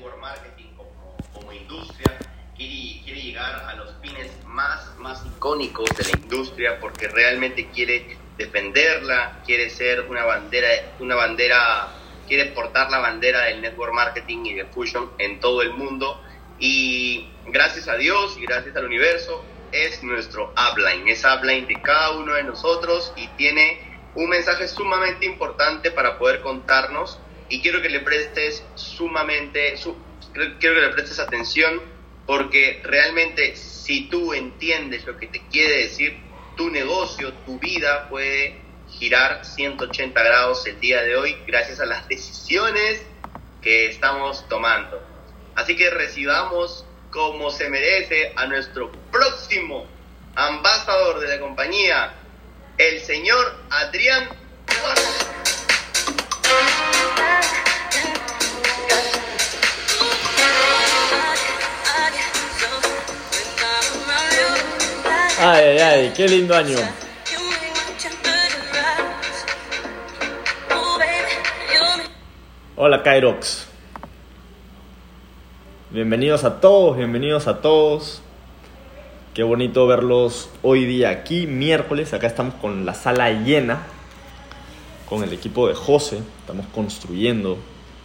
network marketing como, industria quiere, quiere llegar a los fines más, más icónicos de la industria porque realmente quiere defenderla, quiere ser una bandera, una bandera, quiere portar la bandera del network marketing y de Fusion en todo el mundo. Y gracias a Dios y gracias al universo es nuestro upline, es upline de cada uno de nosotros y tiene un mensaje sumamente importante para poder contarnos y quiero que le prestes sumamente, quiero que le prestes atención porque realmente si tú entiendes lo que te quiere decir, tu negocio, tu vida puede girar 180 grados el día de hoy gracias a las decisiones que estamos tomando. Así que recibamos como se merece a nuestro próximo ambasador de la compañía, el señor Adrián Ay, ay, ay, qué lindo año. Hola Kairox. Bienvenidos a todos, bienvenidos a todos. Qué bonito verlos hoy día aquí, miércoles. Acá estamos con la sala llena, con el equipo de José. Estamos construyendo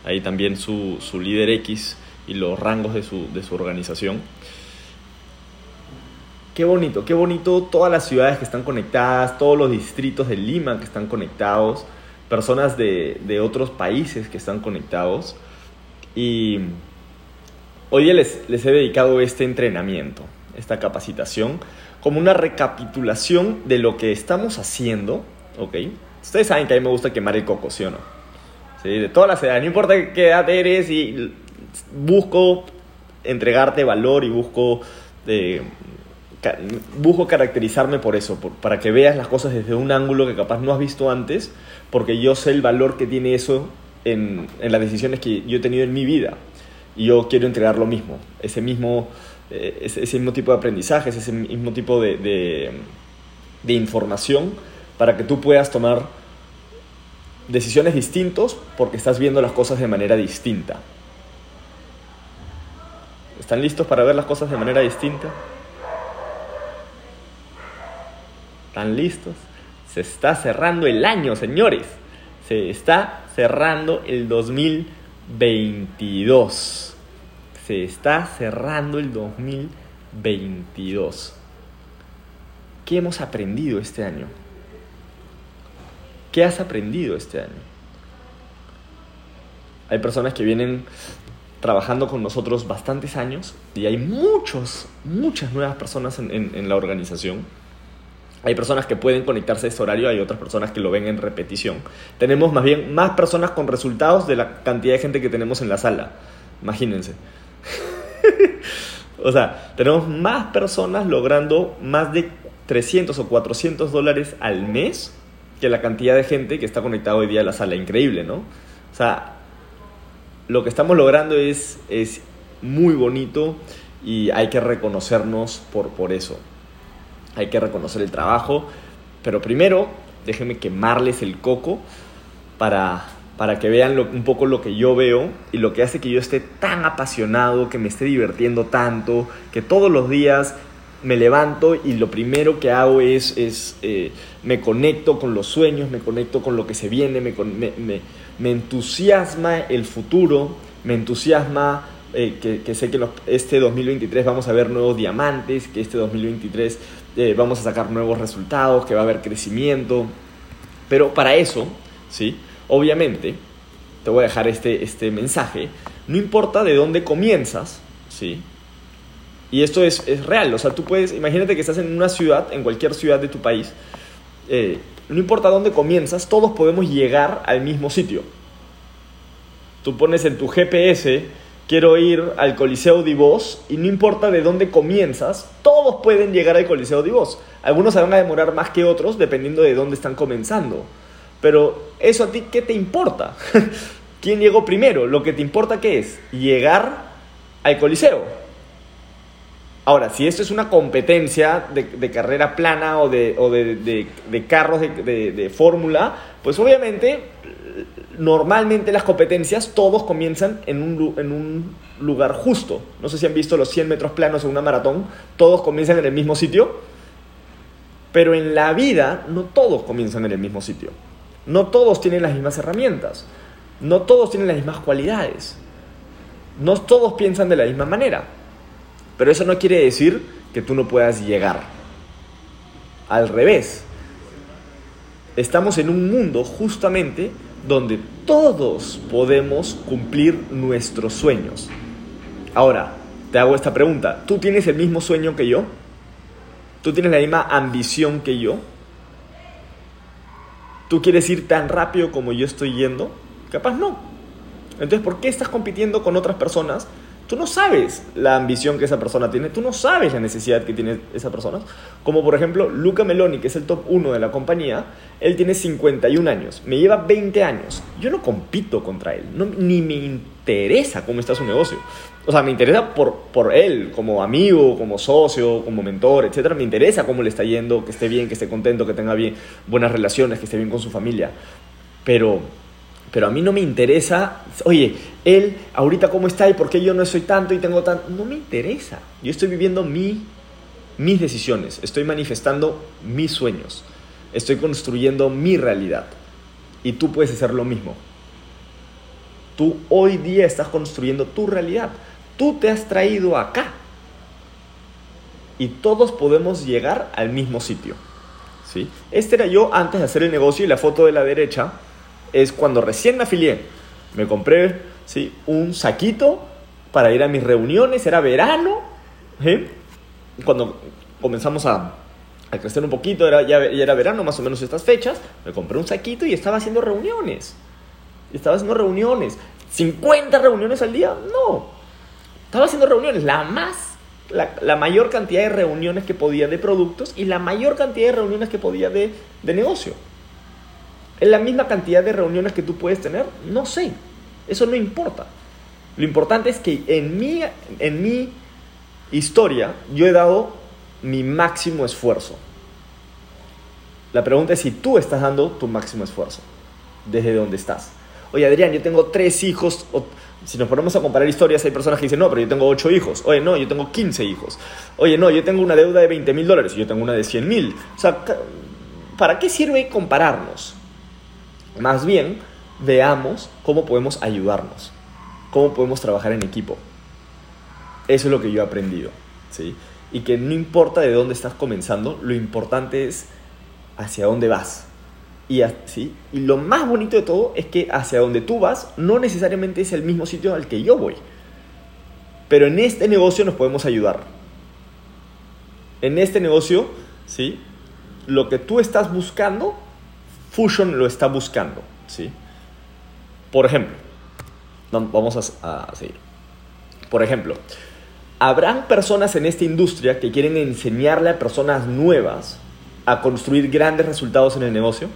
ahí también su, su líder X y los rangos de su, de su organización. Qué bonito, qué bonito todas las ciudades que están conectadas, todos los distritos de Lima que están conectados, personas de, otros países que están conectados. Y hoy les, les he dedicado este entrenamiento, esta capacitación, como una recapitulación de lo que estamos haciendo, ¿ok? Ustedes saben que a mí me gusta quemar el coco, ¿sí o no? ¿Sí? De todas las edades, no importa qué edad eres y busco entregarte valor y busco... Eh, busco caracterizarme por eso, para que veas las cosas desde un ángulo que capaz no has visto antes, porque yo sé el valor que tiene eso en, las decisiones que yo he tenido en mi vida. Y yo quiero entregar lo mismo, ese mismo, eh, ese, mismo tipo de aprendizaje, ese mismo tipo de, de, información, para que tú puedas tomar decisiones distintos porque estás viendo las cosas de manera distinta. ¿Están listos para ver las cosas de manera distinta? ¿Están listos? Se está cerrando el año, señores. Se está cerrando el 2022. Se está cerrando el 2022. ¿Qué hemos aprendido este año? ¿Qué has aprendido este año? Hay personas que vienen trabajando con nosotros bastantes años y hay muchos, muchas nuevas personas en, en la organización hay personas que pueden conectarse a este horario, hay otras personas que lo ven en repetición. Tenemos más bien más personas con resultados de la cantidad de gente que tenemos en la sala. Imagínense. o sea, tenemos más personas logrando más de 300 o 400 dólares al mes que la cantidad de gente que está conectada hoy día a la sala. Increíble, ¿no? O sea, lo que estamos logrando es, es muy bonito y hay que reconocernos por, por eso hay que reconocer el trabajo, pero primero déjenme quemarles el coco para, para que vean un poco lo que yo veo y lo que hace que yo esté tan apasionado, que me esté divirtiendo tanto, que todos los días me levanto y lo primero que hago es, es eh, me conecto con los sueños, me conecto con lo que se viene, me, me, me, entusiasma el futuro, me entusiasma eh, que, que, sé que este 2023 vamos a ver nuevos diamantes, que este 2023 eh, vamos a sacar nuevos resultados, que va a haber crecimiento. Pero para eso, ¿sí? Obviamente, te voy a dejar este, este mensaje, no importa de dónde comienzas, ¿sí? Y esto es, es real, o sea, tú puedes, imagínate que estás en una ciudad, en cualquier ciudad de tu país, eh, no importa dónde comienzas, todos podemos llegar al mismo sitio. Tú pones en tu GPS quiero ir al Coliseo de Voz y no importa de dónde comienzas, todos pueden llegar al Coliseo de Voz. Algunos se van a demorar más que otros dependiendo de dónde están comenzando. Pero eso a ti, ¿qué te importa? ¿Quién llegó primero? Lo que te importa qué es? Llegar al Coliseo. Ahora, si esto es una competencia de, carrera plana o de, carros de, de fórmula, pues obviamente normalmente las competencias todos comienzan en un, en un lugar justo. No sé si han visto los 100 metros planos en una maratón, todos comienzan en el mismo sitio, pero en la vida no todos comienzan en el mismo sitio. No todos tienen las mismas herramientas, no todos tienen las mismas cualidades, no todos piensan de la misma manera, pero eso no quiere decir que tú no puedas llegar. Al revés, estamos en un mundo justamente donde todos podemos cumplir nuestros sueños. Ahora, te hago esta pregunta. ¿Tú tienes el mismo sueño que yo? ¿Tú tienes la misma ambición que yo? ¿Tú quieres ir tan rápido como yo estoy yendo? Capaz no. Entonces, ¿por qué estás compitiendo con otras personas Tú no sabes la ambición que esa persona tiene, tú no sabes la necesidad que tiene esa persona. Como por ejemplo Luca Meloni, que es el top 1 de la compañía, él tiene 51 años, me lleva 20 años. Yo no compito contra él, ni me interesa cómo está su negocio. O sea, me interesa por, por él, como amigo, como socio, como mentor, etc. Me interesa cómo le está yendo, que esté bien, que esté contento, que tenga bien, buenas relaciones, que esté bien con su familia. Pero pero a mí no me interesa, oye, él ahorita cómo está y por qué yo no soy tanto y tengo tanto, no me interesa. Yo estoy viviendo mi, mis decisiones, estoy manifestando mis sueños, estoy construyendo mi realidad. Y tú puedes hacer lo mismo. Tú hoy día estás construyendo tu realidad. Tú te has traído acá. Y todos podemos llegar al mismo sitio. ¿sí? Este era yo antes de hacer el negocio y la foto de la derecha es cuando recién me afilié. Me compré ¿sí? un saquito para ir a mis reuniones, era verano. Cuando comenzamos a, a, crecer un poquito, era, ya, era verano, más o menos estas fechas, me compré un saquito y estaba haciendo reuniones. Estaba haciendo reuniones. ¿50 reuniones al día? No. Estaba haciendo reuniones, la más la, la, mayor cantidad de reuniones que podía de productos y la mayor cantidad de reuniones que podía de, de negocio. ¿Es la misma cantidad de reuniones que tú puedes tener? No sé. Eso no importa. Lo importante es que en mi, en mi historia yo he dado mi máximo esfuerzo. La pregunta es si tú estás dando tu máximo esfuerzo. Desde donde estás. Oye, Adrián, yo tengo tres hijos. si nos ponemos a comparar historias, hay personas que dicen, no, pero yo tengo ocho hijos. Oye, no, yo tengo 15 hijos. Oye, no, yo tengo una deuda de 20 mil dólares yo tengo una de 100 mil. O sea, ¿para qué sirve compararnos? Más bien, veamos cómo podemos ayudarnos, cómo podemos trabajar en equipo. Eso es lo que yo he aprendido, ¿sí? Y que no importa de dónde estás comenzando, lo importante es hacia dónde vas. Y, ¿sí? y lo más bonito de todo es que hacia donde tú vas no necesariamente es el mismo sitio al que yo voy. Pero en este negocio nos podemos ayudar. En este negocio, ¿sí? Lo que tú estás buscando Fusion lo está buscando, ¿sí? Por ejemplo, vamos a, seguir. Por ejemplo, ¿habrán personas en esta industria que quieren enseñarle a personas nuevas a construir grandes resultados en el negocio?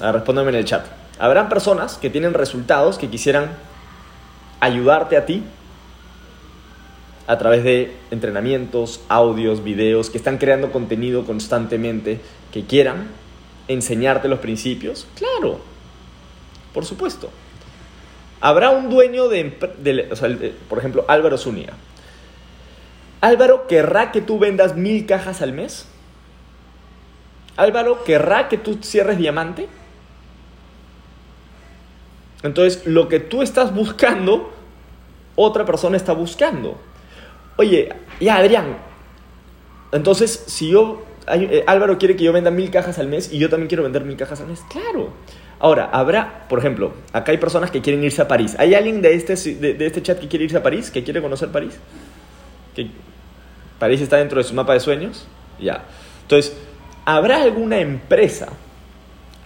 Ah, respóndeme en el chat. ¿Habrán personas que tienen resultados que quisieran ayudarte a ti a través de entrenamientos, audios, videos, que están creando contenido constantemente, que quieran enseñarte los principios? Claro, por supuesto. Habrá un dueño de, por ejemplo, Álvaro Zúñiga. Álvaro querrá que tú vendas mil cajas al mes. Álvaro querrá que tú cierres diamante. Entonces, lo que tú estás buscando, otra persona está buscando. Oye, ya Adrián, entonces si yo eh, Álvaro quiere que yo venda mil cajas al mes y yo también quiero vender mil cajas al mes. Claro. Ahora, habrá, por ejemplo, acá hay personas que quieren irse a París. ¿Hay alguien de este, de, este chat que quiere irse a París? ¿Que quiere conocer París? ¿Que París está dentro de su mapa de sueños? Ya. Entonces, ¿habrá alguna empresa?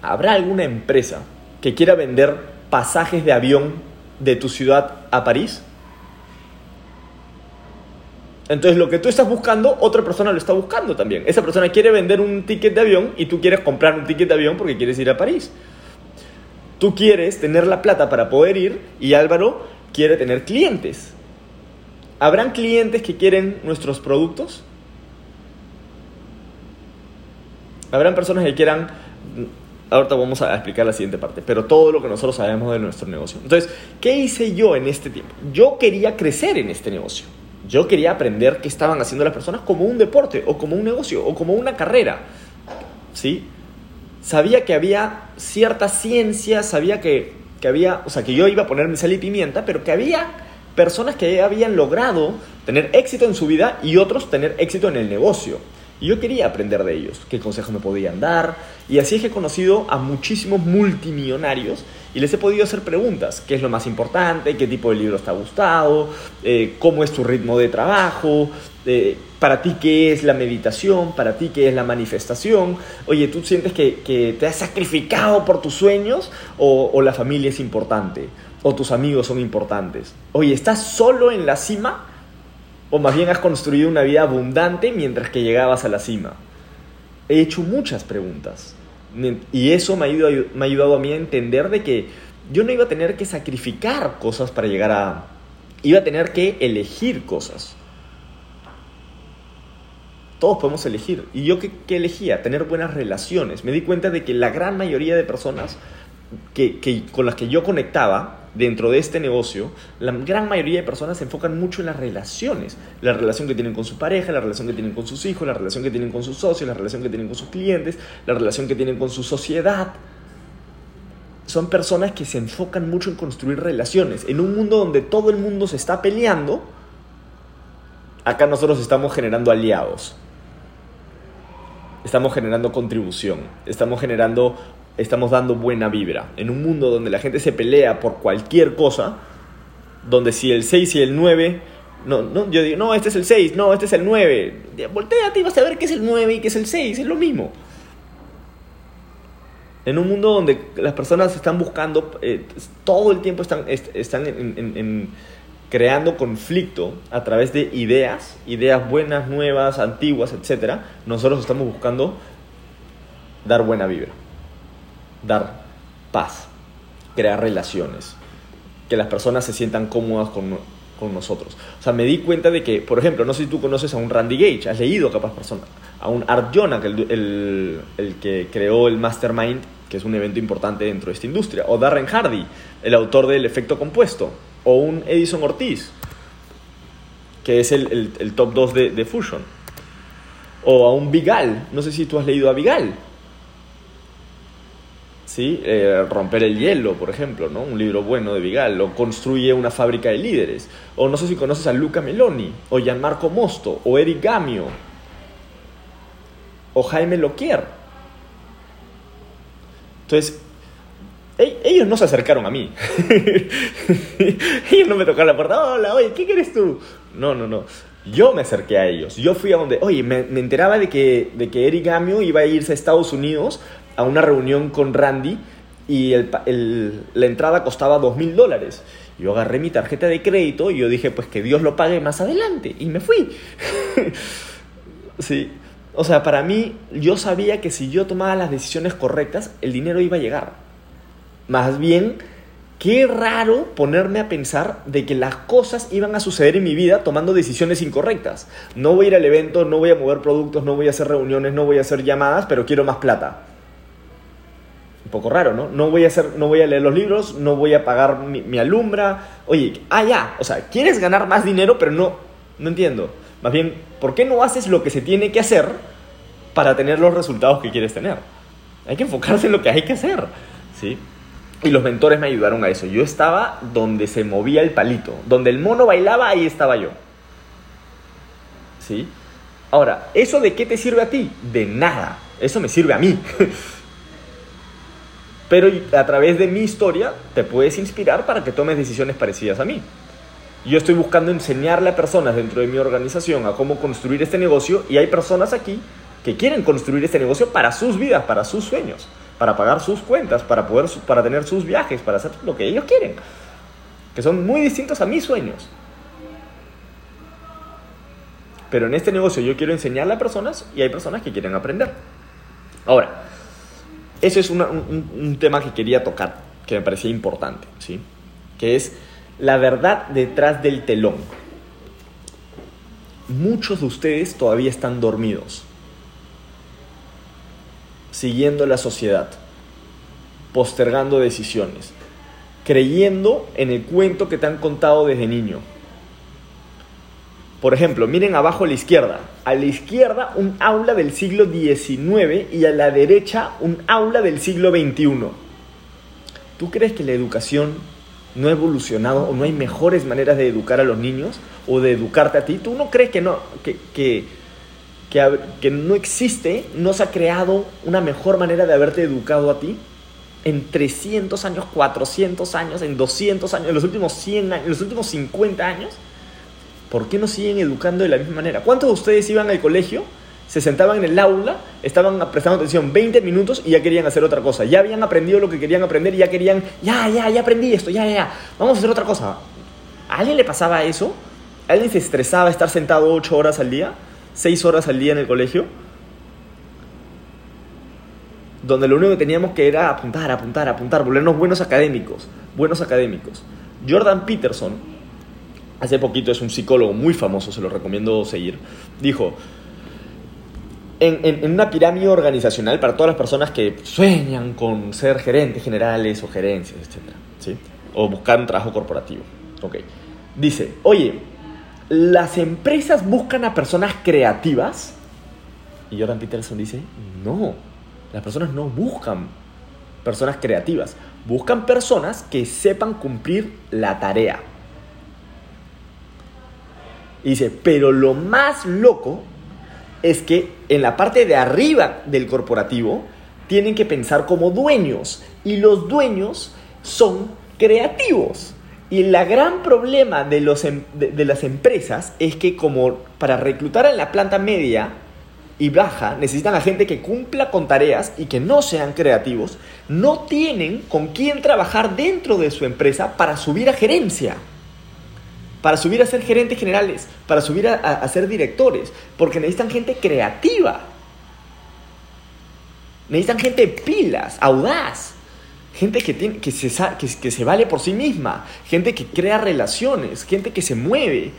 ¿Habrá alguna empresa que quiera vender pasajes de avión de tu ciudad a París? Entonces lo que tú estás buscando, otra persona lo está buscando también. Esa persona quiere vender un ticket de avión y tú quieres comprar un ticket de avión porque quieres ir a París. Tú quieres tener la plata para poder ir y Álvaro quiere tener clientes. ¿Habrán clientes que quieren nuestros productos? ¿Habrán personas que quieran ahorita vamos a explicar la siguiente parte, pero todo lo que nosotros sabemos de nuestro negocio. Entonces, ¿qué hice yo en este tiempo? Yo quería crecer en este negocio. Yo quería aprender qué estaban haciendo las personas como un deporte, o como un negocio, o como una carrera. ¿Sí? Sabía que había cierta ciencia, sabía que, que había, o sea, que yo iba a poner mi sal y pimienta, pero que había personas que habían logrado tener éxito en su vida y otros tener éxito en el negocio. Y yo quería aprender de ellos, qué consejos me podían dar. Y así es que he conocido a muchísimos multimillonarios y les he podido hacer preguntas. ¿Qué es lo más importante? ¿Qué tipo de libros te ha gustado? Eh, ¿Cómo es tu ritmo de trabajo? Eh, ¿Para ti qué es la meditación? ¿Para ti qué es la manifestación? Oye, ¿tú sientes que, te has sacrificado por tus sueños? ¿O, ¿O la familia es importante? ¿O tus amigos son importantes? Oye, ¿estás solo en la cima? ¿O más bien has construido una vida abundante mientras que llegabas a la cima? He hecho muchas preguntas. Y eso me ha, ayudado, me ha ayudado a mí a entender de que yo no iba a tener que sacrificar cosas para llegar a... Iba a tener que elegir cosas. Todos podemos elegir. ¿Y yo qué, elegía? Tener buenas relaciones. Me di cuenta de que la gran mayoría de personas que, con las que yo conectaba dentro de este negocio, la gran mayoría de personas se enfocan mucho en las relaciones. La relación que tienen con su pareja, la relación que tienen con sus hijos, la relación que tienen con sus socios, la relación que tienen con sus clientes, la relación que tienen con su sociedad. Son personas que se enfocan mucho en construir relaciones. En un mundo donde todo el mundo se está peleando, acá nosotros estamos generando aliados. Estamos generando contribución, estamos generando estamos dando buena vibra. En un mundo donde la gente se pelea por cualquier cosa, donde si el 6 y el 9, no, no, yo digo, no, este es el 6, no, este es el 9. Volteate y vas a ver qué es el 9 y qué es el 6, es lo mismo. En un mundo donde las personas están buscando, eh, todo el tiempo están, están creando conflicto a través de ideas, ideas buenas, nuevas, antiguas, etc., nosotros estamos buscando dar buena vibra dar paz, crear relaciones, que las personas se sientan cómodas con, con nosotros. O sea, me di cuenta de que, por ejemplo, no sé si tú conoces a un Randy Gage, has leído capaz persona, a un Art Jonah, el, el, el, que creó el Mastermind, que es un evento importante dentro de esta industria, o Darren Hardy, el autor del efecto compuesto, o un Edison Ortiz, que es el, el top 2 de, de Fusion, o a un Vigal, no sé si tú has leído a Vigal, ¿sí? Eh, romper el hielo, por ejemplo, ¿no? un libro bueno de Vigal, o construye una fábrica de líderes, o no sé si conoces a Luca Meloni, o Gianmarco Mosto, o Eric Gamio, o Jaime Loquier. Entonces, ellos no se acercaron a mí. ellos no me tocaron la puerta, hola, oye, ¿qué quieres tú? No, no, no. Yo me acerqué a ellos. Yo fui a donde, oye, me, enteraba de que, de que Eric Gamio iba a irse a Estados Unidos a una reunión con Randy y la entrada costaba dos mil dólares. Yo agarré mi tarjeta de crédito y yo dije, pues que Dios lo pague más adelante. Y me fui. sí. O sea, para mí, yo sabía que si yo tomaba las decisiones correctas, el dinero iba a llegar. Más bien, qué raro ponerme a pensar de que las cosas iban a suceder en mi vida tomando decisiones incorrectas. No voy a ir al evento, no voy a mover productos, no voy a hacer reuniones, no voy a hacer llamadas, pero quiero más plata poco raro, ¿no? No voy a hacer, no voy a leer los libros, no voy a pagar mi, alumbra. Oye, ah, ya, o sea, quieres ganar más dinero, pero no, no entiendo. Más bien, ¿por qué no haces lo que se tiene que hacer para tener los resultados que quieres tener? Hay que enfocarse en lo que hay que hacer, ¿sí? Y los mentores me ayudaron a eso. Yo estaba donde se movía el palito, donde el mono bailaba, ahí estaba yo. ¿Sí? Ahora, ¿eso de qué te sirve a ti? De nada. Eso me sirve a mí. pero a través de mi historia te puedes inspirar para que tomes decisiones parecidas a mí. Yo estoy buscando enseñarle a personas dentro de mi organización a cómo construir este negocio y hay personas aquí que quieren construir este negocio para sus vidas, para sus sueños, para pagar sus cuentas, para poder para tener sus viajes, para hacer lo que ellos quieren, que son muy distintos a mis sueños. Pero en este negocio yo quiero enseñarle a personas y hay personas que quieren aprender. Ahora, eso es un, tema que quería tocar, que me parecía importante, ¿sí? Que es la verdad detrás del telón. Muchos de ustedes todavía están dormidos, siguiendo la sociedad, postergando decisiones, creyendo en el cuento que te han contado desde niño. Por ejemplo, miren abajo a la izquierda. A la izquierda un aula del siglo XIX y a la derecha un aula del siglo XXI. ¿Tú crees que la educación no ha evolucionado o no hay mejores maneras de educar a los niños o de educarte a ti? ¿Tú no crees que no, que, que, que, no existe, no se ha creado una mejor manera de haberte educado a ti? En 300 años, 400 años, en 200 años, en los últimos 100 años, en los últimos 50 años. ¿Por qué no siguen educando de la misma manera? ¿Cuántos de ustedes iban al colegio se sentaban en el aula, estaban prestando atención 20 minutos y ya querían hacer otra cosa. Ya habían aprendido lo que querían aprender y ya querían, ya, ya, ya aprendí esto, ya, ya, vamos a hacer otra cosa. ¿A alguien le pasaba eso? ¿A alguien se estresaba estar sentado 8 horas al día? 6 horas al día en el colegio? Donde lo único que teníamos que era apuntar, apuntar, apuntar, volvernos buenos académicos, buenos académicos. Jordan Peterson, hace poquito es un psicólogo muy famoso, se lo recomiendo seguir, dijo, en, una pirámide organizacional para todas las personas que sueñan con ser gerentes generales o gerencias, etc. ¿sí? O buscar un trabajo corporativo. Okay. Dice, oye, ¿las empresas buscan a personas creativas? Y Jordan Peterson dice, no, las personas no buscan personas creativas, buscan personas que sepan cumplir la tarea. Dice, pero lo más loco es que en la parte de arriba del corporativo tienen que pensar como dueños y los dueños son creativos. Y el gran problema de, los, em, de, las empresas es que como para reclutar en la planta media y baja necesitan a gente que cumpla con tareas y que no sean creativos, no tienen con quién trabajar dentro de su empresa para subir a gerencia para subir a ser gerentes generales, para subir a, ser directores, porque necesitan gente creativa. Necesitan gente pilas, audaz, gente que, tiene, que, se, que, se vale por sí misma, gente que crea relaciones, gente que se mueve,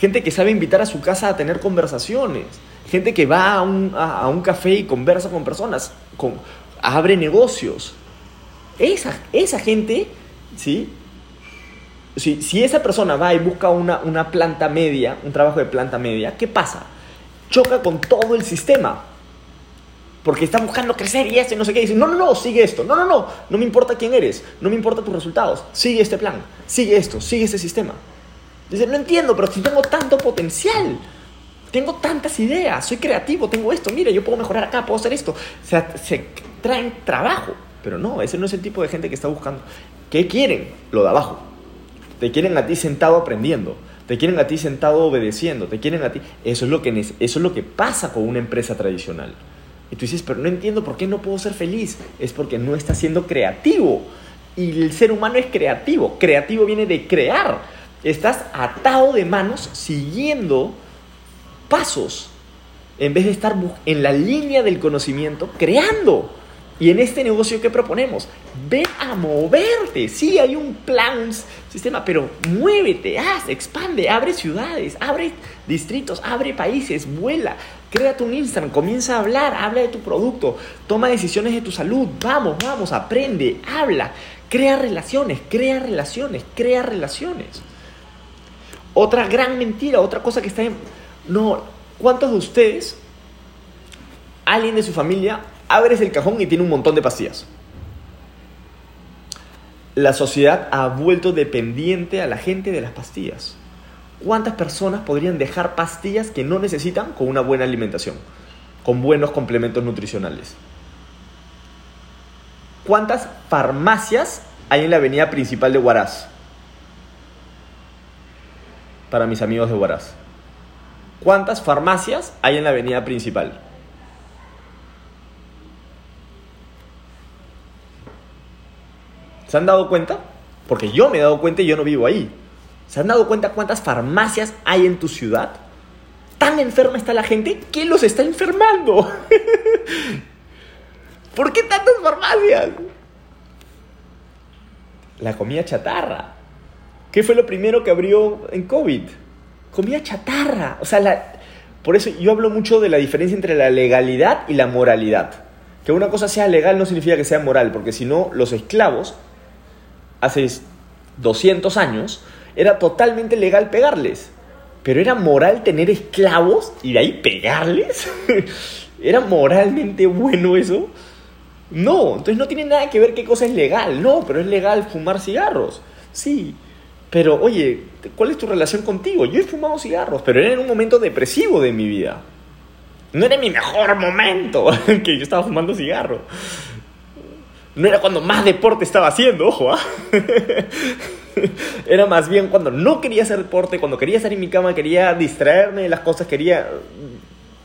gente que sabe invitar a su casa a tener conversaciones, gente que va a un, a, un café y conversa con personas, con, abre negocios. Esa, esa gente, ¿sí? Si, esa persona va y busca una, una planta media, un trabajo de planta media, ¿qué pasa? Choca con todo el sistema. Porque está buscando crecer y este no sé qué. dice, no, no, no, sigue esto. No, no, no, no me importa quién eres. No me importa tus resultados. Sigue este plan. Sigue esto. Sigue ese sistema. Dice, no entiendo, pero si tengo tanto potencial. Tengo tantas ideas. Soy creativo. Tengo esto. Mira, yo puedo mejorar acá. Puedo hacer esto. O sea, se traen trabajo. Pero no, ese no es el tipo de gente que está buscando. ¿Qué quieren? Lo de abajo. Te quieren a ti sentado aprendiendo. Te quieren a ti sentado obedeciendo. Te quieren a ti. Eso es lo que, eso es lo que pasa con una empresa tradicional. Y tú dices, pero no entiendo por qué no puedo ser feliz. Es porque no está siendo creativo. Y el ser humano es creativo. Creativo viene de crear. Estás atado de manos siguiendo pasos. En vez de estar en la línea del conocimiento, creando. Y en este negocio, ¿qué proponemos? Ve a moverte. Sí, hay un plan, sistema, pero muévete, haz, expande, abre ciudades, abre distritos, abre países, vuela. Créate un Instagram, comienza a hablar, habla de tu producto, toma decisiones de tu salud. Vamos, vamos, aprende, habla, crea relaciones, crea relaciones, crea relaciones. Otra gran mentira, otra cosa que está en... No, ¿cuántos de ustedes, alguien de su familia abres el cajón y tiene un montón de pastillas. La sociedad ha vuelto dependiente a la gente de las pastillas. ¿Cuántas personas podrían dejar pastillas que no necesitan con una buena alimentación, con buenos complementos nutricionales? ¿Cuántas farmacias hay en la avenida principal de Huaraz? Para mis amigos de Huaraz. ¿Cuántas farmacias hay en la avenida principal? ¿Se han dado cuenta? Porque yo me he dado cuenta y yo no vivo ahí. ¿Se han dado cuenta cuántas farmacias hay en tu ciudad? Tan enferma está la gente que los está enfermando. ¿Por qué tantas farmacias? La comida chatarra. ¿Qué fue lo primero que abrió en COVID? Comida chatarra. O sea, por eso yo hablo mucho de la diferencia entre la legalidad y la moralidad. que una cosa sea legal no significa que sea moral, porque si no, los esclavos, hace 200 años, era totalmente legal pegarles. Pero era moral tener esclavos y de ahí pegarles. ¿Era moralmente bueno eso? No, entonces no tiene nada que ver qué cosa es legal. No, pero es legal fumar cigarros. Sí, pero oye, ¿cuál es tu relación contigo? Yo he fumado cigarros, pero era en un momento depresivo de mi vida. No era mi mejor momento que yo estaba fumando cigarros. No era cuando más deporte estaba haciendo, ojo, ¿ah? Era más bien cuando no quería hacer deporte, cuando quería estar en mi cama, quería distraerme de las cosas, quería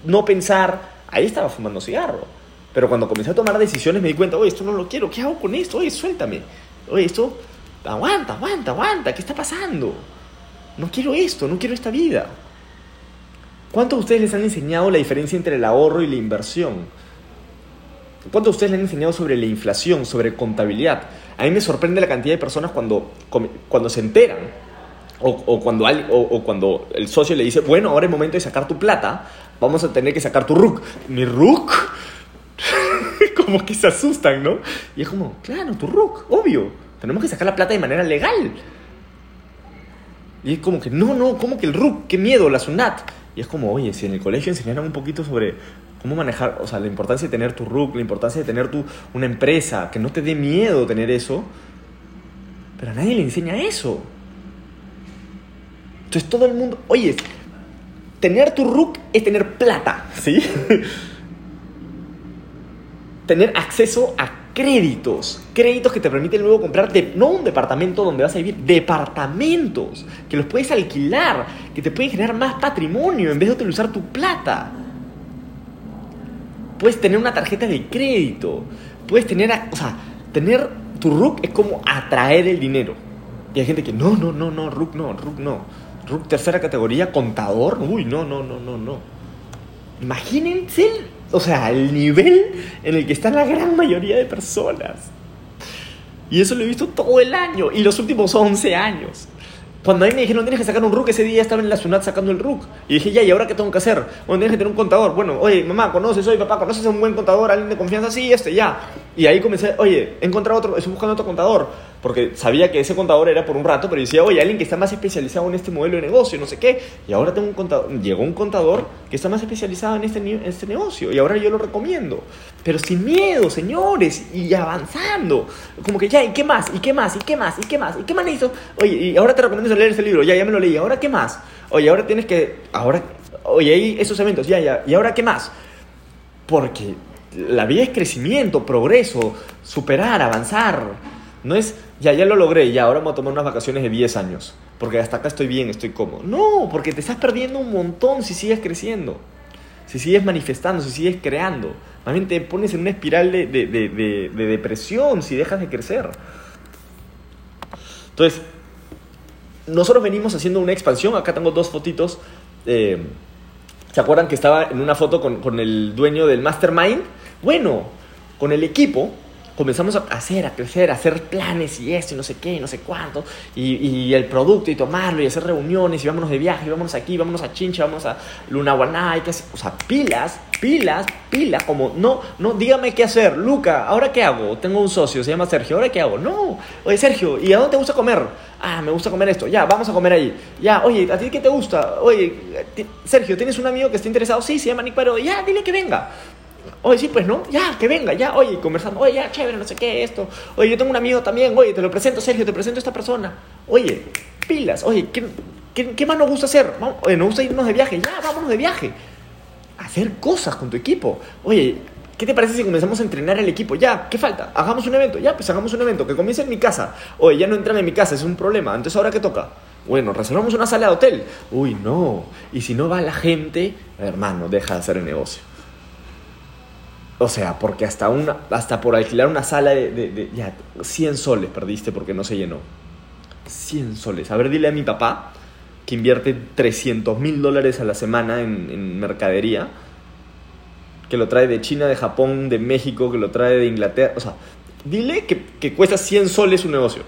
no pensar. Ahí estaba fumando cigarro. Pero cuando comencé a tomar decisiones me di cuenta, oye, esto no lo quiero, ¿qué hago con esto? Oye, suéltame. Oye, esto, aguanta, aguanta, aguanta, ¿qué está pasando? No quiero esto, no quiero esta vida. ¿Cuántos de ustedes les han enseñado la diferencia entre el ahorro y la inversión? ¿Cuántos de ustedes les han enseñado sobre la inflación, sobre contabilidad? A mí me sorprende la cantidad de personas cuando, cuando se enteran o, cuando, o, cuando el socio le dice, bueno, ahora es momento de sacar tu plata, vamos a tener que sacar tu RUC. ¿Mi RUC? como que se asustan, ¿no? Y es como, claro, tu RUC, obvio. Tenemos que sacar la plata de manera legal. Y es como que, no, no, ¿cómo que el RUC? ¡Qué miedo, la SUNAT! Y es como, oye, si en el colegio enseñaran un poquito sobre cómo manejar, o sea, la importancia de tener tu RUC, la importancia de tener tu, una empresa, que no te dé miedo tener eso, pero a nadie le enseña eso. Entonces todo el mundo, oye, tener tu RUC es tener plata, ¿sí? tener acceso a créditos, créditos que te permiten luego comprar, no un departamento donde vas a vivir, departamentos, que los puedes alquilar, que te pueden generar más patrimonio en vez de utilizar tu plata. Puedes tener una tarjeta de crédito, puedes tener, o sea, tener tu RUC es como atraer el dinero. Y hay gente que, no, no, no, no, RUC no, RUC no. RUC tercera categoría, contador, uy, no, no, no, no, no. Imagínense o sea, el nivel en el que está la gran mayoría de personas. Y eso lo he visto todo el año y los últimos 11 años. Cuando a mí me dijeron, tienes que sacar un RUC, ese día estaba en la ciudad sacando el RUC. Y dije, ya, ¿y ahora qué tengo que hacer? Bueno, tienes que tener un contador. Bueno, oye, mamá, ¿conoces? Oye, papá, ¿conoces a un buen contador? ¿Alguien de confianza? Sí, este, ya. Y ahí comencé, oye, he encontrado otro, estoy buscando otro contador porque sabía que ese contador era por un rato, pero decía, oye, alguien que está más especializado en este modelo de negocio, no sé qué, y ahora tengo un contador, llegó un contador que está más especializado en este, en este negocio, y ahora yo lo recomiendo, pero sin miedo, señores, y avanzando, como que ya, ¿y qué más? ¿Y qué más? ¿Y qué más? ¿Y qué más? ¿Y qué más hizo? Oye, y ahora te recomiendo leer ese libro, ya, ya me lo leí, ¿ahora qué más? Oye, ahora tienes que, ahora, oye, hay esos eventos, ya, ya, ¿y ahora qué más? Porque la vida es crecimiento, progreso, superar, avanzar. No es, ya, ya lo logré, ya, ahora me voy a tomar unas vacaciones de 10 años, porque hasta acá estoy bien, estoy cómodo. No, porque te estás perdiendo un montón si sigues creciendo, si sigues manifestando, si sigues creando. Más bien te pones en una espiral de, depresión si dejas de crecer. Entonces, nosotros venimos haciendo una expansión, acá tengo dos fotitos. Eh, ¿Se acuerdan que estaba en una foto con, con el dueño del Mastermind? Bueno, con el equipo comenzamos a hacer, a crecer, a hacer planes y esto y no sé qué y no sé cuánto, y, el producto y tomarlo y hacer reuniones y vámonos de viaje, y vámonos aquí, vámonos a Chincha, vamos a Luna y que o sea, pilas, pilas, pilas, como, no, no, dígame qué hacer, Luca, ¿ahora qué hago? Tengo un socio, se llama Sergio, ¿ahora qué hago? No, oye Sergio, ¿y a dónde te gusta comer? Ah, me gusta comer esto, ya, vamos a comer ahí, ya, oye, ¿a ti qué te gusta? Oye, Sergio, ¿tienes un amigo que esté interesado? Sí, se llama Nick ya, dile que venga. Oye, sí, pues no, ya, que venga, ya, oye, conversando, oye, ya, chévere, no sé qué, esto. Oye, yo tengo un amigo también, oye, te lo presento, Sergio, te presento a esta persona. Oye, pilas, oye, ¿qué, qué, más nos gusta hacer? Oye, nos gusta irnos de viaje, ya, vámonos de viaje. Hacer cosas con tu equipo. Oye, ¿qué te parece si comenzamos a entrenar al equipo? Ya, ¿qué falta? Hagamos un evento, ya, pues hagamos un evento, que comience en mi casa. Oye, ya no entran en mi casa, es un problema, entonces ahora qué toca? Bueno, reservamos una sala de hotel. Uy, no. Y si no va la gente, hermano, deja de hacer el negocio. O sea, porque hasta, una, hasta por alquilar una sala de, Ya, 100 soles perdiste porque no se llenó. 100 soles. A ver, dile a mi papá que invierte 300 mil dólares a la semana en, mercadería, que lo trae de China, de Japón, de México, que lo trae de Inglaterra. O sea, dile que, que cuesta 100 soles un negocio.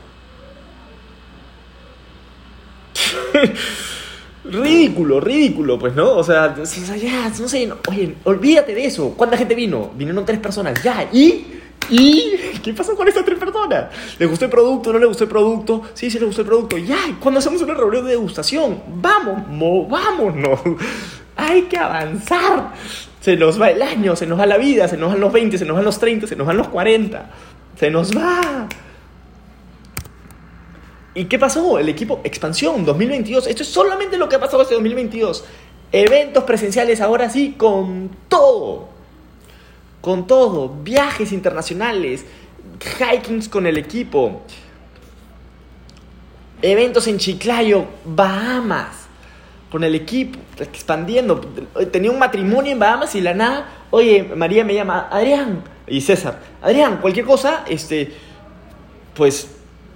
ridículo, ridículo, pues, ¿no? O sea, ya, no sé, oye, olvídate de eso. ¿Cuánta gente vino? Vinieron tres personas, ya, ¿y? ¿Y qué pasó con estas tres personas? ¿Les gustó el producto? ¿No les gustó el producto? Sí, sí les gustó el producto. Ya, cuando hacemos una reunión de degustación, vamos, movámonos. Hay que avanzar. Se nos va el año, se nos va la vida, se nos van los 20, se nos van los 30, se nos van los 40. Se nos va. ¿Y qué pasó? El equipo expansión 2022. Esto es solamente lo que ha pasado este 2022. Eventos presenciales ahora sí con todo. Con todo. Viajes internacionales. Hikings con el equipo. Eventos en Chiclayo, Bahamas. Con el equipo, expandiendo. Tenía un matrimonio en Bahamas y la nada. Oye, María me llama, Adrián. Y César, Adrián, cualquier cosa, este. Pues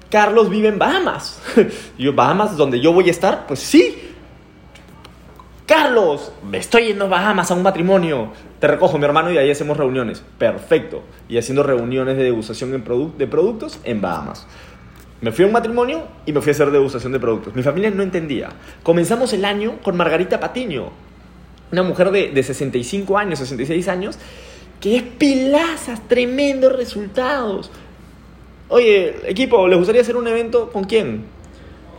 Carlos vive en Bahamas. Yo, ¿Bahamas donde yo voy a estar? Pues sí. Carlos, me estoy yendo a Bahamas a un matrimonio. Te recojo mi hermano y ahí hacemos reuniones. Perfecto. Y haciendo reuniones de degustación de productos en Bahamas. Me fui a un matrimonio y me fui a hacer degustación de productos. Mi familia no entendía. Comenzamos el año con Margarita Patiño, una mujer de, de 65 años, 66 años, que es pilazas, tremendos resultados. Oye, equipo, ¿les gustaría hacer un evento con quién?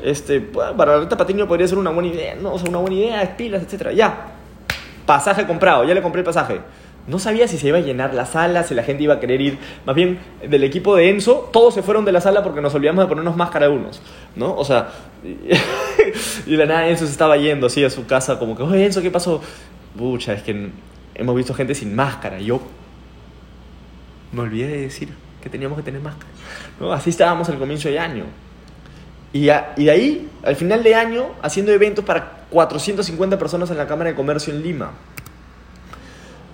Este, Margarita Patiño podría ser una buena idea, no, o sea, una buena idea, pilas, etcétera. Ya, pasaje comprado, ya le compré el pasaje. No sabía si se iba a llenar la sala, si la gente iba a querer ir. Más bien, del equipo de Enzo, todos se fueron de la sala porque nos olvidamos de ponernos máscara unos, ¿no? O sea, y, la nada Enzo se estaba yendo así a su casa, como que, oye, Enzo, ¿qué pasó? Pucha, es que hemos visto gente sin máscara. Yo me olvidé de decir que teníamos que tener máscara. ¿no? Así estábamos al comienzo de año. Y, y de ahí, al final de año, haciendo eventos para 450 personas en la Cámara de Comercio en Lima.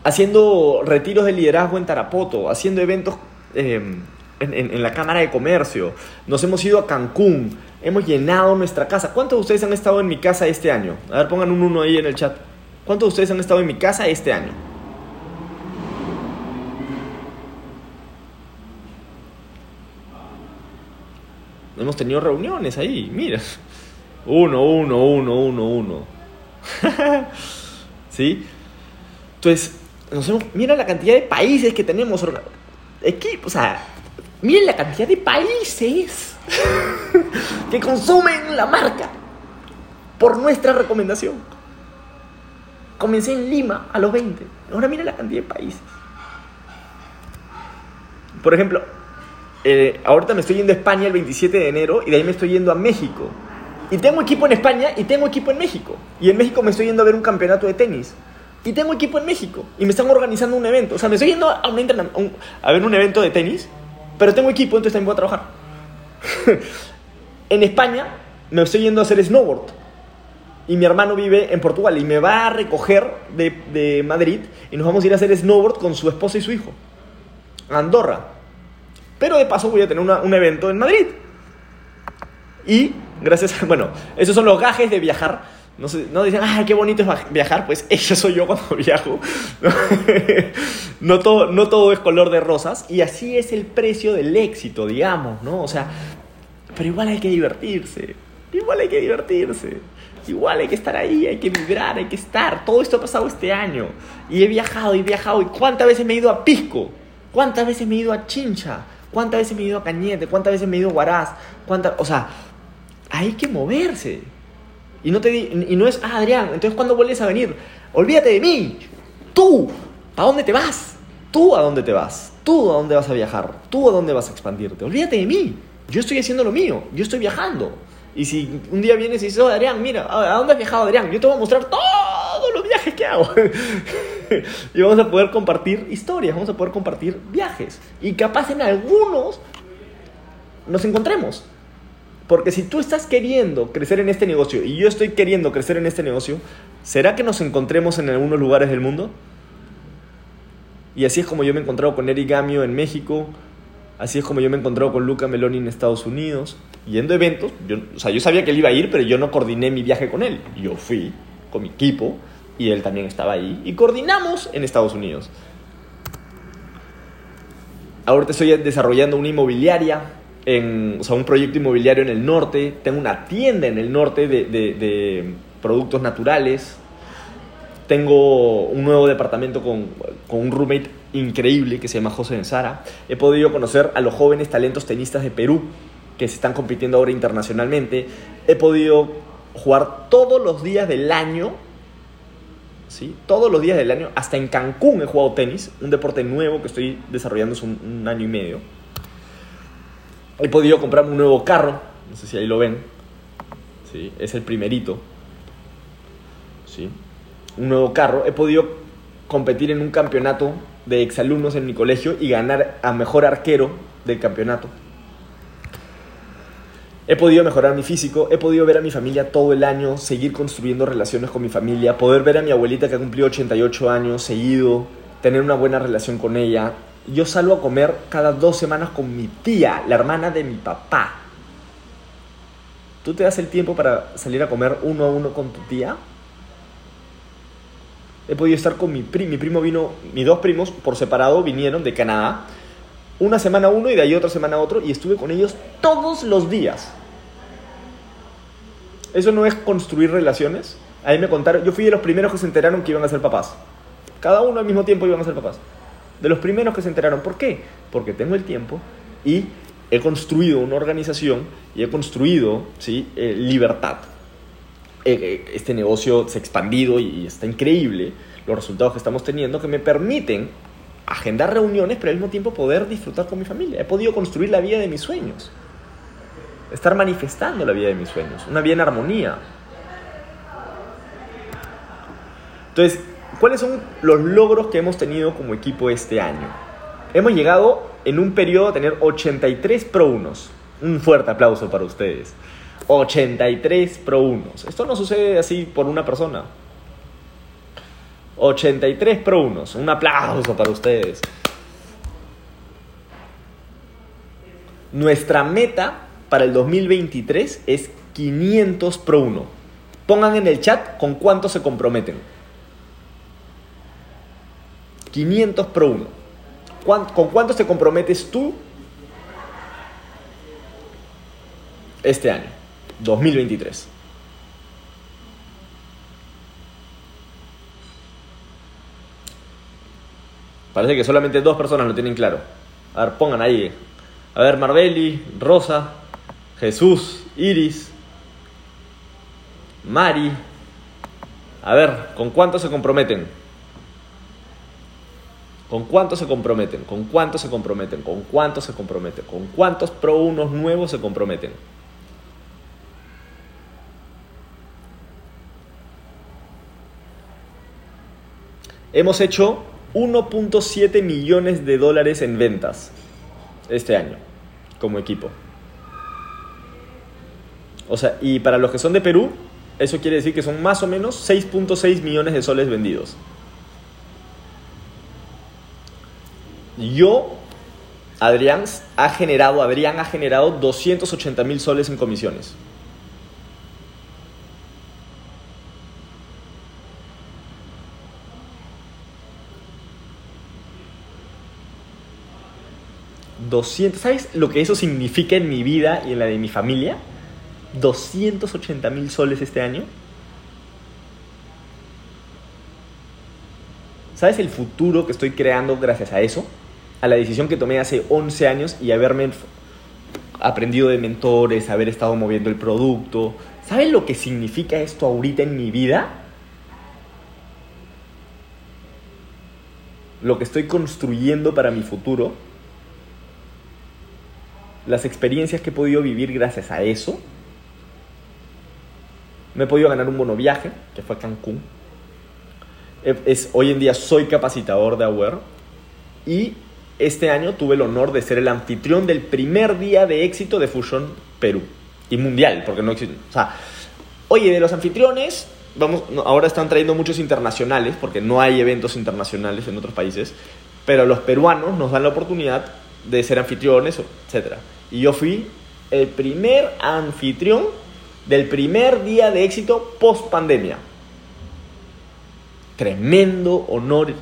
Haciendo retiros de liderazgo en Tarapoto, haciendo eventos em, en, la Cámara de Comercio. Nos hemos ido a Cancún, hemos llenado nuestra casa. ¿Cuántos de ustedes han estado en mi casa este año? A ver, pongan un uno ahí en el chat. ¿Cuántos de ustedes han estado en mi casa este año? Hemos tenido reuniones ahí, mira. Uno, uno, uno, uno, uno. ¿Sí? Entonces, mira la cantidad de países que tenemos. Equipos, o sea, miren la cantidad de países que consumen la marca por nuestra recomendación. Comencé en Lima a los 20. Ahora mira la cantidad de países. Por ejemplo, eh, ahorita me estoy yendo a España el 27 de enero y de ahí me estoy yendo a México. Y tengo equipo en España y tengo equipo en México. Y en México me estoy yendo a ver un campeonato de tenis. Y tengo equipo en México. Y me están organizando un evento. O sea, me estoy yendo a, a ver un evento de tenis, pero tengo equipo, entonces también voy a trabajar. en España me estoy yendo a hacer snowboard. Y mi hermano vive en Portugal y me va a recoger de, de Madrid y nos vamos a ir a hacer snowboard con su esposa y su hijo. A Andorra. Pero de paso voy a tener un evento en Madrid. Y gracias a, bueno, esos son los gajes de viajar. No, no dicen, ah, qué bonito es viajar. Pues eso soy yo cuando viajo. no, todo, no todo es color de rosas. Y así es el precio del éxito, digamos, ¿no? O sea, pero igual hay que divertirse. Igual hay que divertirse. Igual hay que estar ahí, hay que vibrar, hay que estar. Todo esto ha pasado este año. Y he viajado y viajado. ¿Y cuántas veces me he ido a Pisco? ¿Cuántas veces me he ido a Chincha? ¿Cuántas veces me he ido a Cañete? ¿Cuántas veces me he ido a Huaraz? ¿Cuántas? O sea, hay que moverse. Y no, te y no es, ah, Adrián, entonces ¿cuándo vuelves a venir? Olvídate de mí. Tú, ¿a dónde te vas? Tú, ¿a dónde te vas? Tú, ¿a dónde vas a viajar? Tú, ¿a dónde vas a expandirte? Olvídate de mí. Yo estoy haciendo lo mío. Yo estoy viajando. Y si un día vienes y dices, oh, Adrián, mira, ¿a dónde has viajado, Adrián? Yo te voy a mostrar todos los viajes que hago. y vamos a poder compartir historias, vamos a poder compartir viajes. Y capaz en algunos nos encontremos. Porque si tú estás queriendo crecer en este negocio y yo estoy queriendo crecer en este negocio, ¿será que nos encontremos en algunos lugares del mundo? Y así es como yo me he encontrado con Eric Gamio en México, así es como yo me he encontrado con Luca Meloni en Estados Unidos, yendo a eventos. Yo, o sea, yo sabía que él iba a ir, pero yo no coordiné mi viaje con él. Yo fui con mi equipo y él también estaba ahí y coordinamos en Estados Unidos. Ahorita estoy desarrollando una inmobiliaria, en, o sea, un proyecto inmobiliario en el norte, tengo una tienda en el norte de, productos naturales. Tengo un nuevo departamento con, con un roommate increíble que se llama José Sara. He podido conocer a los jóvenes talentos tenistas de Perú que se están compitiendo ahora internacionalmente. He podido jugar todos los días del año, ¿sí? Todos los días del año, hasta en Cancún he jugado tenis, un deporte nuevo que estoy desarrollando hace un, un año y medio. He podido comprarme un nuevo carro, no sé si ahí lo ven, ¿sí? Es el primerito, ¿sí? Un nuevo carro. He podido competir en un campeonato de exalumnos en mi colegio y ganar a mejor arquero del campeonato. He podido mejorar mi físico, he podido ver a mi familia todo el año, seguir construyendo relaciones con mi familia, poder ver a mi abuelita que ha cumplido 88 años seguido, tener una buena relación con ella. Yo salgo a comer cada dos semanas con mi tía, la hermana de mi papá. ¿Tú te das el tiempo para salir a comer uno a uno con tu tía? He podido estar con mi primo. Mi primo vino, mis dos primos por separado vinieron de Canadá. Una semana uno y de ahí otra semana otro. Y estuve con ellos todos los días. ¿Eso no es construir relaciones? Ahí me contaron. Yo fui de los primeros que se enteraron que iban a ser papás. Cada uno al mismo tiempo iban a ser papás. De los primeros que se enteraron. ¿Por qué? Porque tengo el tiempo y he construido una organización y he construido ¿sí? Eh, libertad este negocio se ha expandido y está increíble los resultados que estamos teniendo que me permiten agendar reuniones, pero al mismo tiempo poder disfrutar con mi familia. He podido construir la vida de mis sueños. Estar manifestando la vida de mis sueños. Una vida en armonía. Entonces, ¿cuáles son los logros que hemos tenido como equipo este año? Hemos llegado en un periodo a tener 83 Pro 1. Un fuerte aplauso para ustedes. 83 Pro 1. Esto no sucede así por una persona. 83 Pro 1. Un aplauso para ustedes. Nuestra meta para el 2023 es 500 Pro 1. Pongan en el chat con cuánto se comprometen. 500 Pro 1. ¿Con cuánto te comprometes tú este año? 2023. Parece que solamente dos personas lo tienen claro. A ver, pongan ahí. A ver, Marbeli, Rosa, Jesús, Iris, Mari. A ver, ¿con cuánto se comprometen? ¿Con cuánto se comprometen? ¿Con cuánto se comprometen? ¿Con cuánto se comprometen? ¿Con cuántos pro unos nuevos se comprometen? Hemos hecho 1.7 millones de dólares en ventas este año como equipo. O sea, y para los que son de Perú, eso quiere decir que son más o menos 6.6 millones de soles vendidos. Yo, Adrián, ha generado, Adrián ha generado 280 mil soles en comisiones. 200, ¿sabes lo que eso significa en mi vida y en la de mi familia? 280 mil soles este año. ¿Sabes el futuro que estoy creando gracias a eso? A la decisión que tomé hace 11 años y haberme aprendido de mentores, haber estado moviendo el producto. ¿Sabes lo que significa esto ahorita en mi vida? Lo que estoy construyendo para mi futuro las experiencias que he podido vivir gracias a eso. Me he podido ganar un bono viaje, que fue a Cancún. Es, hoy en día soy capacitador de Aware. Y este año tuve el honor de ser el anfitrión del primer día de éxito de Fusion Perú. Y mundial, porque no existe. O sea, oye, de los anfitriones, vamos, ahora están trayendo muchos internacionales, porque no hay eventos internacionales en otros países. Pero los peruanos nos dan la oportunidad de ser anfitriones, etcétera. Y yo fui el primer anfitrión del primer día de éxito post pandemia. Tremendo honor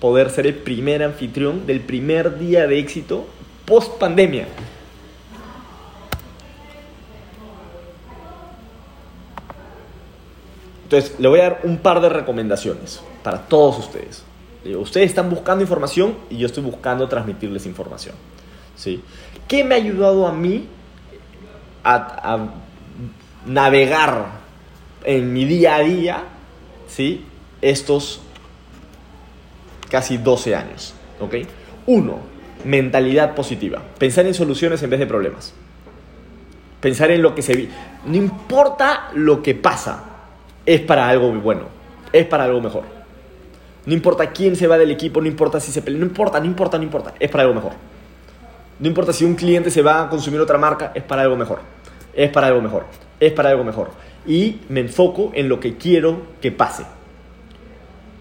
poder ser el primer anfitrión del primer día de éxito post pandemia. Entonces, le voy a dar un par de recomendaciones para todos ustedes. Ustedes están buscando información y yo estoy buscando transmitirles información. ¿sí? ¿Qué me ha ayudado a mí a, navegar en mi día a día ¿sí? estos casi 12 años? ¿ok? Uno, mentalidad positiva. Pensar en soluciones en vez de problemas. Pensar en lo que se... vi No importa lo que pasa, es para algo bueno, es para algo mejor. No importa quién se va del equipo, no importa si se pelea, no importa, no importa, no importa, es para algo mejor. No importa si un cliente se va a consumir otra marca, es para algo mejor. Es para algo mejor. Es para algo mejor. Y me enfoco en lo que quiero que pase.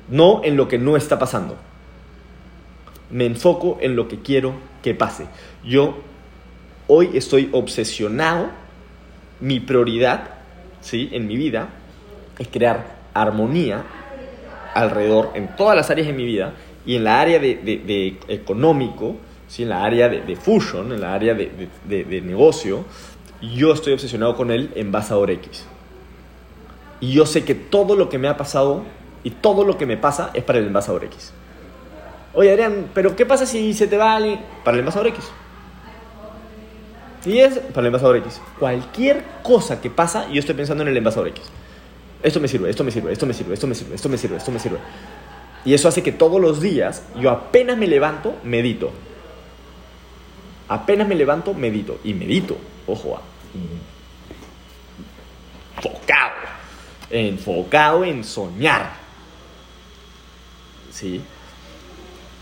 No en lo que no está pasando. Me enfoco en lo que quiero que pase. Yo hoy estoy obsesionado, mi prioridad ¿sí? en mi vida es crear armonía alrededor, en todas las áreas de mi vida, y en la área de, económico, ¿sí? en la área de, fusion, en la área de, negocio, yo estoy obsesionado con el envasador X. Y yo sé que todo lo que me ha pasado y todo lo que me pasa es para el envasador X. Oye, Adrián, pero ¿qué pasa si se te va alguien? Para el envasador X. Y es para el envasador X. Cualquier cosa que pasa, yo estoy pensando en el envasador X. Esto me sirve, esto me sirve, esto me sirve, esto me sirve, esto me sirve, esto me sirve. Y eso hace que todos los días, yo apenas me levanto, medito. Apenas me levanto, medito. Y medito, ojo, enfocado. Enfocado en soñar. ¿Sí?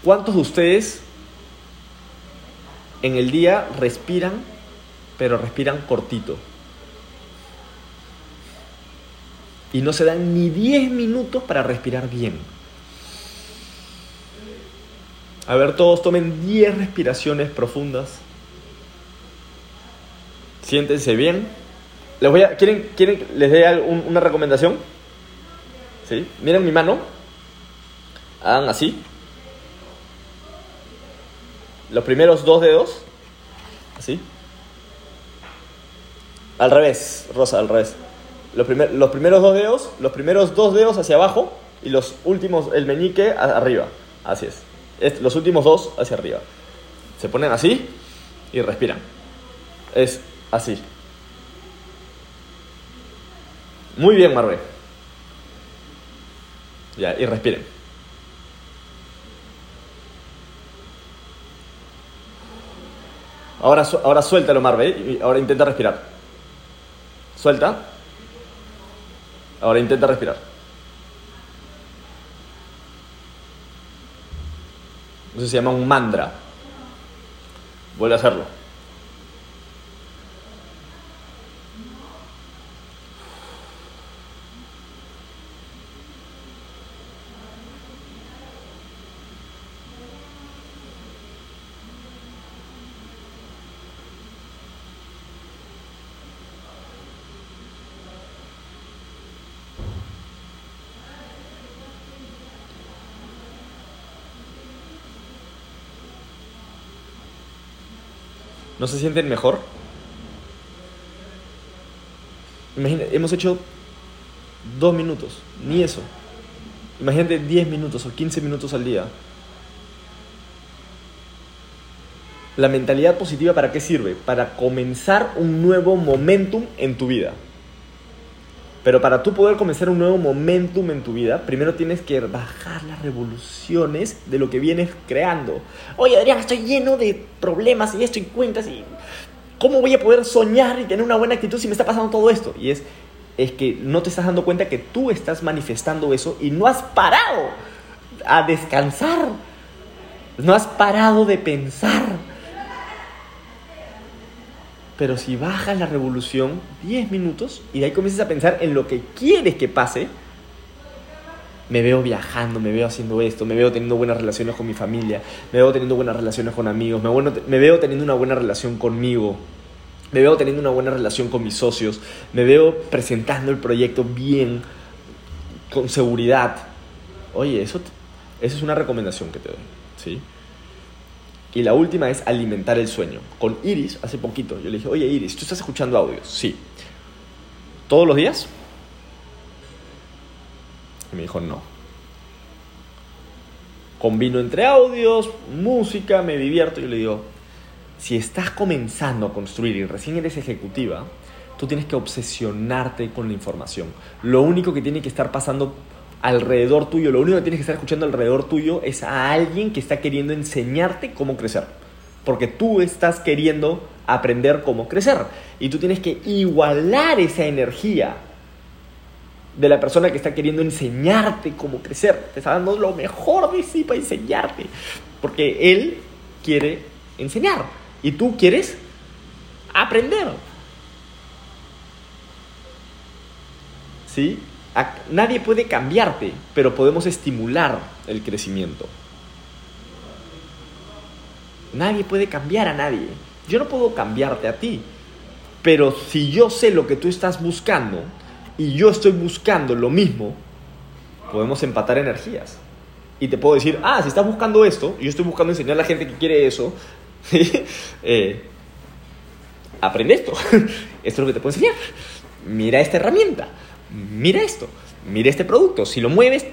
¿Cuántos de ustedes en el día respiran, pero respiran cortito? Y no se dan ni 10 minutos para respirar bien. A ver, todos tomen 10 respiraciones profundas. Siéntense bien. Les voy a, ¿quieren, ¿Quieren les dé una recomendación? ¿Sí? Miren mi mano. Hagan así. Los primeros dos dedos. Así. Al revés, Rosa, al revés. Los, los primeros dos dedos, los primeros dos dedos hacia abajo y los últimos, el meñique arriba. Así es. Los últimos dos hacia arriba. Se ponen así y respiran. Es así. Muy bien, Marve. Ya, y respiren. Ahora, ahora suéltalo, Marve, y ahora intenta respirar. Suelta. Ahora intenta respirar. Eso se llama un mantra. Vuelve a hacerlo. ¿No se sienten mejor? Imagínate, hemos hecho dos minutos, ni eso. Imagínate 10 minutos o 15 minutos al día. La mentalidad positiva para qué sirve? Para comenzar un nuevo momentum en tu vida. Pero para tú poder comenzar un nuevo momentum en tu vida, primero tienes que bajar las revoluciones de lo que vienes creando. Oye, Adrián, estoy lleno de problemas y esto y cuentas y ¿cómo voy a poder soñar y tener una buena actitud si me está pasando todo esto? Y es, es que no te estás dando cuenta que tú estás manifestando eso y no has parado a descansar. No has parado de pensar pero si bajas la revolución 10 minutos y de ahí comienzas a pensar en lo que quieres que pase, me veo viajando, me veo haciendo esto, me veo teniendo buenas relaciones con mi familia, me veo teniendo buenas relaciones con amigos, me, me veo teniendo una buena relación conmigo, me veo teniendo una buena relación con mis socios, me veo presentando el proyecto bien, con seguridad. Oye, eso, eso es una recomendación que te doy, ¿sí? Y la última es alimentar el sueño. Con Iris, hace poquito, yo le dije, oye Iris, ¿tú estás escuchando audios? Sí. ¿Todos los días? Y me dijo, no. Combino entre audios, música, me divierto. Y yo le digo, si estás comenzando a construir y recién eres ejecutiva, tú tienes que obsesionarte con la información. Lo único que tiene que estar pasando alrededor tuyo, lo único que tienes que estar escuchando alrededor tuyo es a alguien que está queriendo enseñarte cómo crecer. Porque tú estás queriendo aprender cómo crecer. Y tú tienes que igualar esa energía de la persona que está queriendo enseñarte cómo crecer. Te está dando lo mejor de sí para enseñarte. Porque él quiere enseñar y tú quieres aprender. ¿Sí? Nadie puede cambiarte, pero podemos estimular el crecimiento. Nadie puede cambiar a nadie. Yo no puedo cambiarte a ti. Pero si yo sé lo que tú estás buscando y yo estoy buscando lo mismo, podemos empatar energías. Y te puedo decir, ah, si estás buscando esto, yo estoy buscando enseñar a la gente que quiere eso, eh, aprende esto. esto es lo que te puedo enseñar. Mira esta herramienta. Mira esto. Mira este producto. Si lo mueves,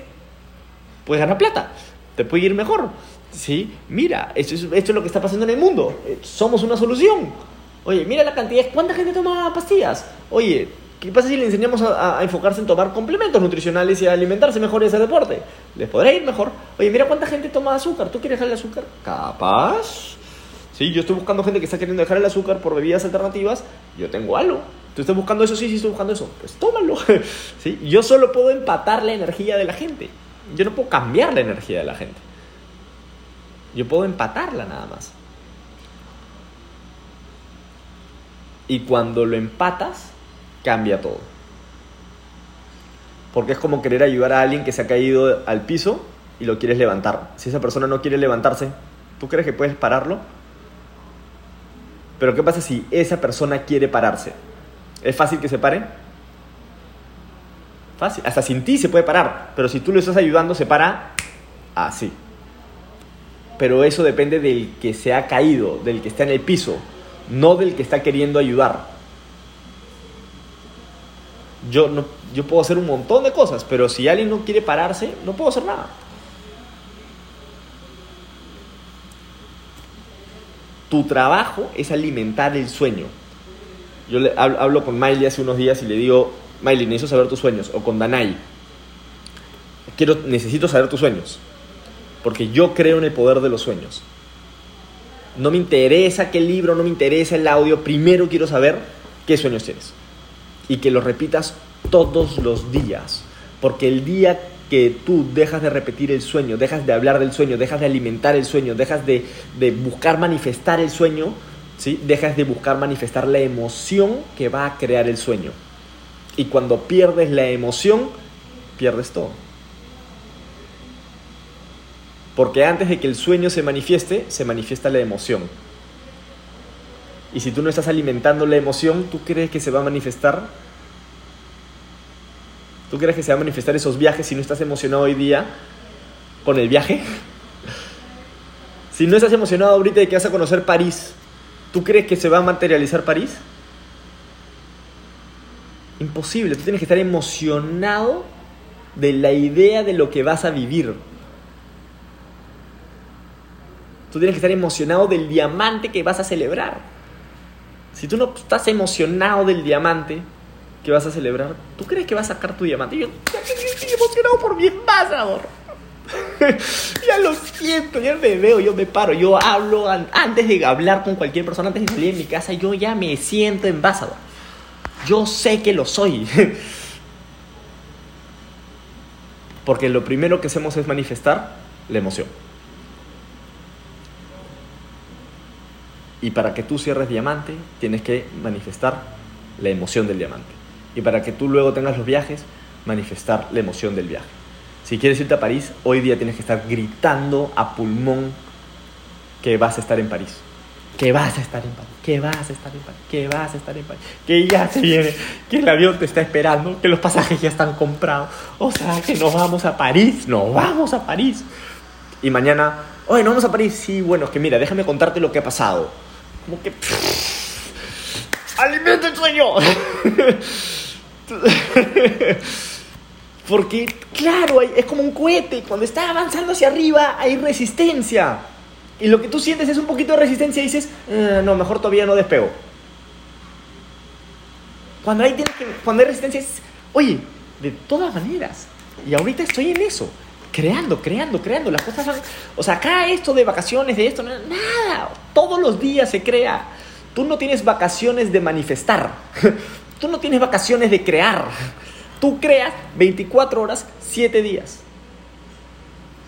puedes ganar plata. Te puede ir mejor. ¿Sí? Mira, esto es, esto es lo que está pasando en el mundo. Eh, somos una solución. Oye, mira la cantidad. ¿Cuánta gente toma pastillas? Oye, ¿qué pasa si le enseñamos a, enfocarse en tomar complementos nutricionales y a alimentarse mejor y hacer deporte? Les podrá ir mejor. Oye, mira cuánta gente toma azúcar. ¿Tú quieres dejar el azúcar? Capaz. Sí, yo estoy buscando gente que está queriendo dejar el azúcar por bebidas alternativas. Yo tengo algo. ¿Tú estás buscando eso? Sí, sí, estoy buscando eso. Pues tómalo. ¿Sí? Yo solo puedo empatar la energía de la gente. Yo no puedo cambiar la energía de la gente. Yo puedo empatarla nada más. Y cuando lo empatas, cambia todo. Porque es como querer ayudar a alguien que se ha caído al piso y lo quieres levantar. Si esa persona no quiere levantarse, ¿tú crees que puedes pararlo? Pero ¿qué pasa si esa persona quiere pararse? ¿Es fácil que se pare? Fácil. Hasta sin ti se puede parar. Pero si tú lo estás ayudando, se para así pero eso depende del que se ha caído, del que está en el piso, no del que está queriendo ayudar. Yo, no, yo puedo hacer un montón de cosas, pero si alguien no quiere pararse, no puedo hacer nada. Tu trabajo es alimentar el sueño. Yo le, hablo, con Miley hace unos días y le digo, Miley, necesito saber tus sueños. O con Danai, quiero, necesito saber tus sueños porque yo creo en el poder de los sueños. No me interesa qué libro, no me interesa el audio, primero quiero saber qué sueños tienes. Y que lo repitas todos los días, porque el día que tú dejas de repetir el sueño, dejas de hablar del sueño, dejas de alimentar el sueño, dejas de, buscar manifestar el sueño, dejas de buscar manifestar la emoción que va a crear el sueño. Y cuando pierdes la emoción, pierdes todo. Porque antes de que el sueño se manifieste, se manifiesta la emoción. Y si tú no estás alimentando la emoción, ¿tú crees que se va a manifestar? ¿Tú crees que se va a manifestar esos viajes si no estás emocionado hoy día con el viaje? Si no estás emocionado ahorita de que vas a conocer París, ¿tú crees que se va a materializar París? Imposible, tú tienes que estar emocionado de la idea de lo que vas a vivir. Tú tienes que estar emocionado del diamante que vas a celebrar. Si tú no estás emocionado del diamante que vas a celebrar, ¿tú crees que vas a sacar tu diamante? Yo estoy emocionado por mi embajador. ya lo siento, ya me veo, yo me paro, yo hablo antes de hablar con cualquier persona, antes de salir de mi casa, yo ya me siento embajador. Yo sé que lo soy. Porque lo primero que hacemos es manifestar la emoción. Y para que tú cierres diamante, tienes que manifestar la emoción del diamante. Y para que tú luego tengas los viajes, manifestar la emoción del viaje. Si quieres irte a París, hoy día tienes que estar gritando a pulmón que vas a estar en París. Que vas a estar en París, que vas a estar en París, que vas a estar en París, que ya se viene, que el avión te está esperando, que los pasajes ya están comprados. O sea, que nos vamos a París, nos vamos a París. Y mañana, oye, no vamos a París. Sí, bueno, es que mira, déjame contarte lo que ha pasado como que... ¡Alimenta el sueño! Porque, claro, es como un cohete. Cuando está avanzando hacia arriba hay resistencia. Y lo que tú sientes es un poquito de resistencia y dices, eh, no, mejor todavía no despego. Cuando hay, cuando hay resistencia es, oye, de todas maneras. Y ahorita estoy en eso. Creando, creando, creando. Las cosas O sea, acá esto de vacaciones, de esto, nada. Todos los días se crea. Tú no tienes vacaciones de manifestar. Tú no tienes vacaciones de crear. Tú creas 24 horas, 7 días.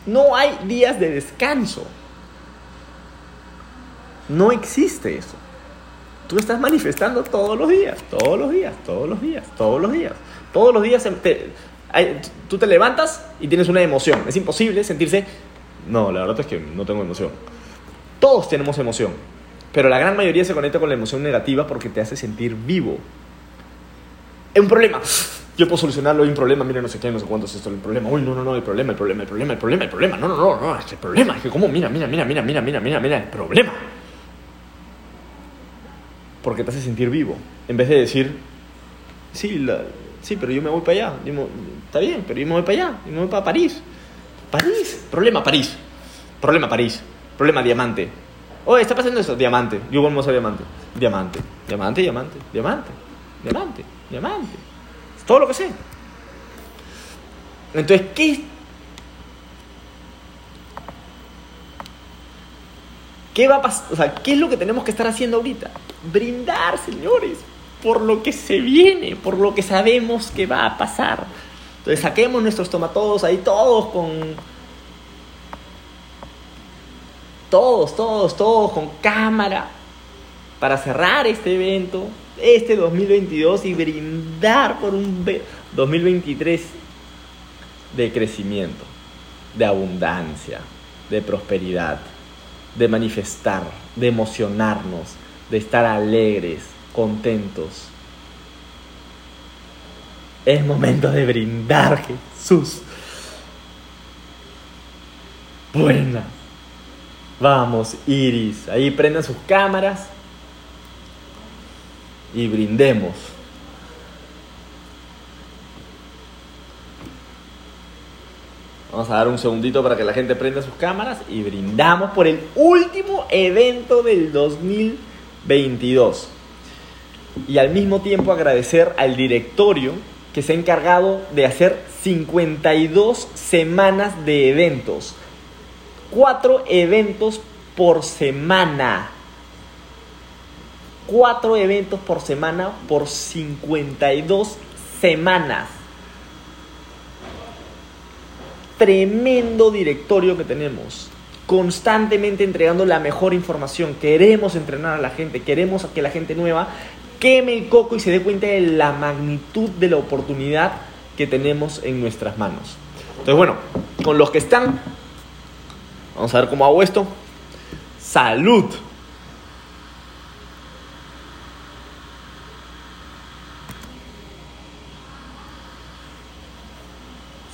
No hay días de descanso. No existe eso. Tú estás manifestando todos los días, todos los días, todos los días, todos los días. Todos los días tú te levantas y tienes una emoción. Es imposible sentirse, no, la verdad es que no tengo emoción. Todos tenemos emoción, pero la gran mayoría se conecta con la emoción negativa porque te hace sentir vivo. Es un problema yo puedo solucionarlo, hay un problema, mira, no sé qué, no sé cuánto es esto, el problema, uy, no, no, no, el problema, el problema, el problema, el problema, el problema, no, no, no, no, es el problema, es que como, mira, mira, mira, mira, mira, mira, mira, mira, el problema. Porque te hace sentir vivo, en vez de decir, sí, la, sí, pero yo me voy para allá, está bien, pero yo me voy para allá, yo me voy para París. París, problema París, problema París, problema diamante. Oye, está pasando eso, diamante, yo vuelvo a diamante, diamante, diamante, diamante, diamante, diamante, diamante todo lo que sé. Entonces, ¿qué, ¿qué va a pasar? O sea, ¿qué es lo que tenemos que estar haciendo ahorita? Brindar, señores, por lo que se viene, por lo que sabemos que va a pasar. Entonces, saquemos nuestros tomatodos ahí todos con... Todos, todos, todos con cámara para cerrar este evento este 2022 y brindar por un 2023 de crecimiento, de abundancia, de prosperidad, de manifestar, de emocionarnos, de estar alegres, contentos. Es momento de brindar, Jesús. Buena. Vamos, Iris. Ahí prendan sus cámaras y brindemos. Vamos a dar un segundito para que la gente prenda sus cámaras y brindamos por el último evento del 2022. Y al mismo tiempo agradecer al directorio que se ha encargado de hacer 52 semanas de eventos. Cuatro eventos por semana cuatro eventos por semana por 52 semanas. Tremendo directorio que tenemos. Constantemente entregando la mejor información. Queremos entrenar a la gente. Queremos que la gente nueva queme el coco y se dé cuenta de la magnitud de la oportunidad que tenemos en nuestras manos. Entonces, bueno, con los que están, vamos a ver cómo hago esto. Salud.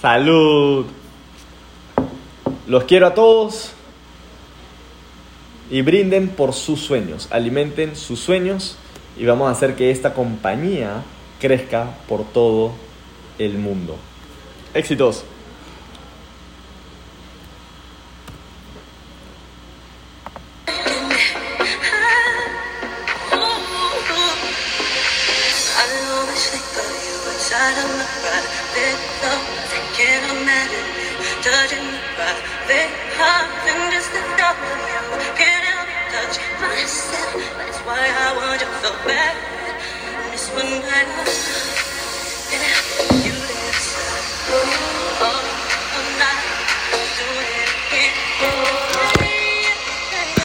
Salud. Los quiero a todos y brinden por sus sueños, alimenten sus sueños y vamos a hacer que esta compañía crezca por todo el mundo. Éxitos. Felt bad, This one night, and I feel.